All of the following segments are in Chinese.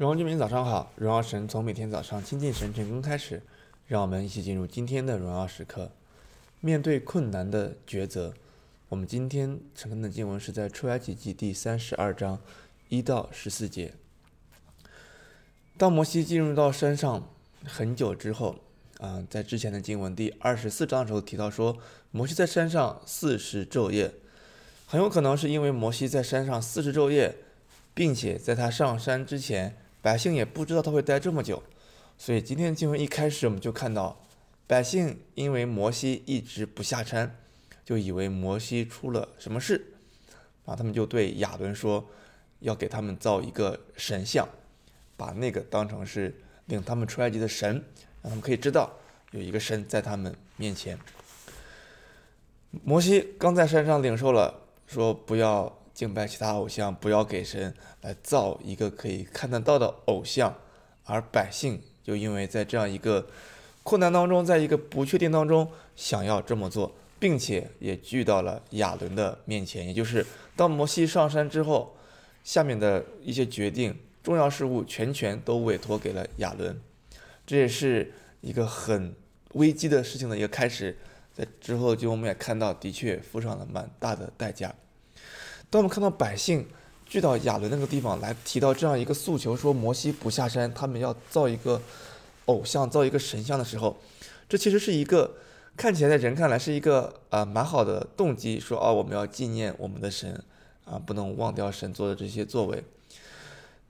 荣耀居民早上好，荣耀神从每天早上亲近神成功开始，让我们一起进入今天的荣耀时刻。面对困难的抉择，我们今天晨更的经文是在出埃及记第三十二章一到十四节。当摩西进入到山上很久之后，啊、在之前的经文第二十四章的时候提到说，摩西在山上四十昼夜，很有可能是因为摩西在山上四十昼夜，并且在他上山之前。百姓也不知道他会待这么久，所以今天的经文一开始我们就看到，百姓因为摩西一直不下山，就以为摩西出了什么事，啊他们就对亚伦说，要给他们造一个神像，把那个当成是领他们出埃及的神，让他们可以知道有一个神在他们面前。摩西刚在山上领受了，说不要。敬拜其他偶像，不要给神来造一个可以看得到的偶像，而百姓就因为在这样一个困难当中，在一个不确定当中，想要这么做，并且也聚到了亚伦的面前，也就是当摩西上山之后，下面的一些决定、重要事务全权都委托给了亚伦，这也是一个很危机的事情的一个开始，在之后就我们也看到，的确付上了蛮大的代价。当我们看到百姓聚到亚伦那个地方来提到这样一个诉求，说摩西不下山，他们要造一个偶像，造一个神像的时候，这其实是一个看起来在人看来是一个啊蛮好的动机，说啊我们要纪念我们的神啊，不能忘掉神做的这些作为。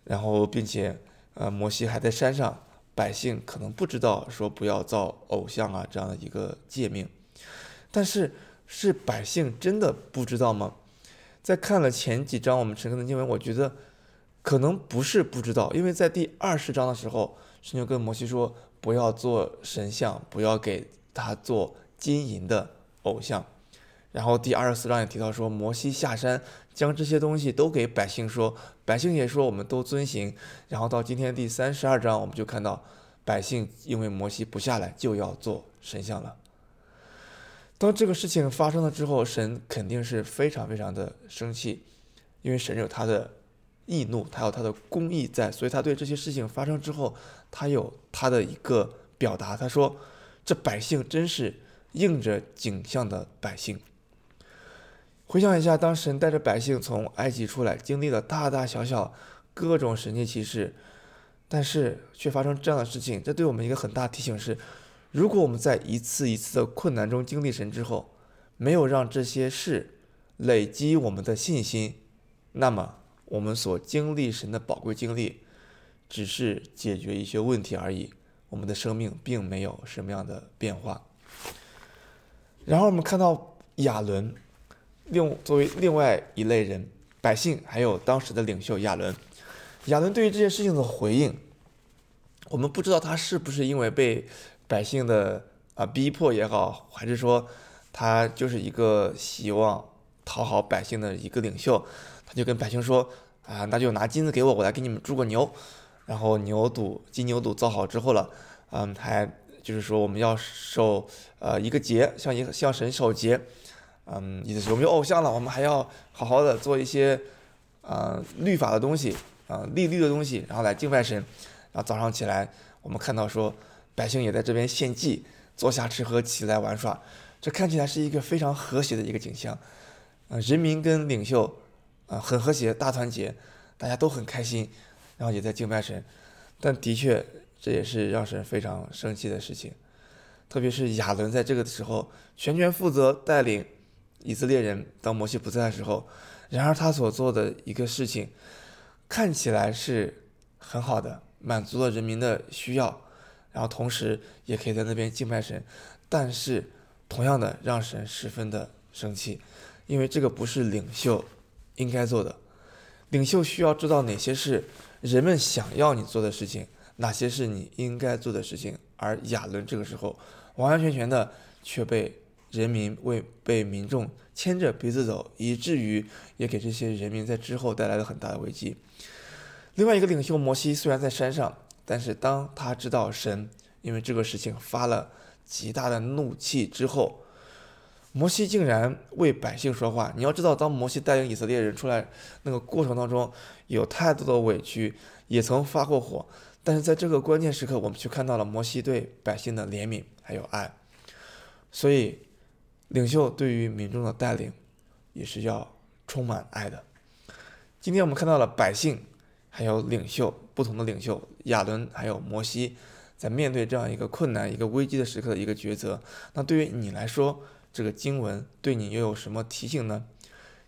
然后并且呃摩西还在山上，百姓可能不知道说不要造偶像啊这样的一个诫命，但是是百姓真的不知道吗？在看了前几章我们晨更的经文，我觉得可能不是不知道，因为在第二十章的时候，神就跟摩西说不要做神像，不要给他做金银的偶像。然后第二十四章也提到说，摩西下山将这些东西都给百姓说，百姓也说我们都遵行。然后到今天第三十二章，我们就看到百姓因为摩西不下来，就要做神像了。当这个事情发生了之后，神肯定是非常非常的生气，因为神有他的易怒，他有他的公义在，所以他对这些事情发生之后，他有他的一个表达。他说：“这百姓真是应着景象的百姓。”回想一下，当神带着百姓从埃及出来，经历了大大小小各种神迹奇事，但是却发生这样的事情，这对我们一个很大提醒是。如果我们在一次一次的困难中经历神之后，没有让这些事累积我们的信心，那么我们所经历神的宝贵经历，只是解决一些问题而已，我们的生命并没有什么样的变化。然后我们看到亚伦，另作为另外一类人，百姓还有当时的领袖亚伦，亚伦对于这件事情的回应，我们不知道他是不是因为被。百姓的啊逼迫也好，还是说他就是一个希望讨好百姓的一个领袖，他就跟百姓说啊，那就拿金子给我，我来给你们铸个牛。然后牛犊金牛犊造好之后了，嗯，还就是说我们要守呃一个节，向一个向神守节，嗯，意思是我们有偶像了，我们还要好好的做一些啊律法的东西啊立律的东西，然后来敬拜神。然后早上起来，我们看到说。百姓也在这边献祭，坐下吃喝，起来玩耍，这看起来是一个非常和谐的一个景象。啊，人民跟领袖啊很和谐，大团结，大家都很开心，然后也在敬拜神。但的确，这也是让神非常生气的事情。特别是亚伦在这个时候全权负责带领以色列人，当摩西不在的时候，然而他所做的一个事情看起来是很好的，满足了人民的需要。然后同时也可以在那边敬拜神，但是同样的让神十分的生气，因为这个不是领袖应该做的。领袖需要知道哪些是人们想要你做的事情，哪些是你应该做的事情。而亚伦这个时候完完全全的却被人民为被民众牵着鼻子走，以至于也给这些人民在之后带来了很大的危机。另外一个领袖摩西虽然在山上。但是当他知道神因为这个事情发了极大的怒气之后，摩西竟然为百姓说话。你要知道，当摩西带领以色列人出来那个过程当中，有太多的委屈，也曾发过火。但是在这个关键时刻，我们却看到了摩西对百姓的怜悯还有爱。所以，领袖对于民众的带领，也是要充满爱的。今天我们看到了百姓，还有领袖，不同的领袖亚伦还有摩西，在面对这样一个困难、一个危机的时刻的一个抉择。那对于你来说，这个经文对你又有什么提醒呢？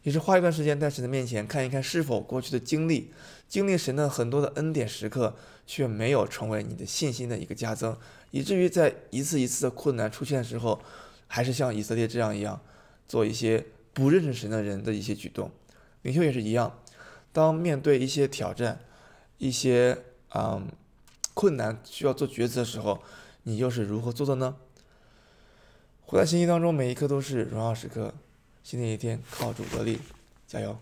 也是花一段时间在神的面前看一看，是否过去的经历，经历神的很多的恩典时刻，却没有成为你的信心的一个加增，以至于在一次一次的困难出现的时候，还是像以色列这样一样，做一些不认识神的人的一些举动。领袖也是一样，当面对一些挑战、一些嗯困难需要做抉择的时候，你又是如何做的呢？活在信息当中，每一刻都是荣耀时刻。新的一天，靠主得力，加油！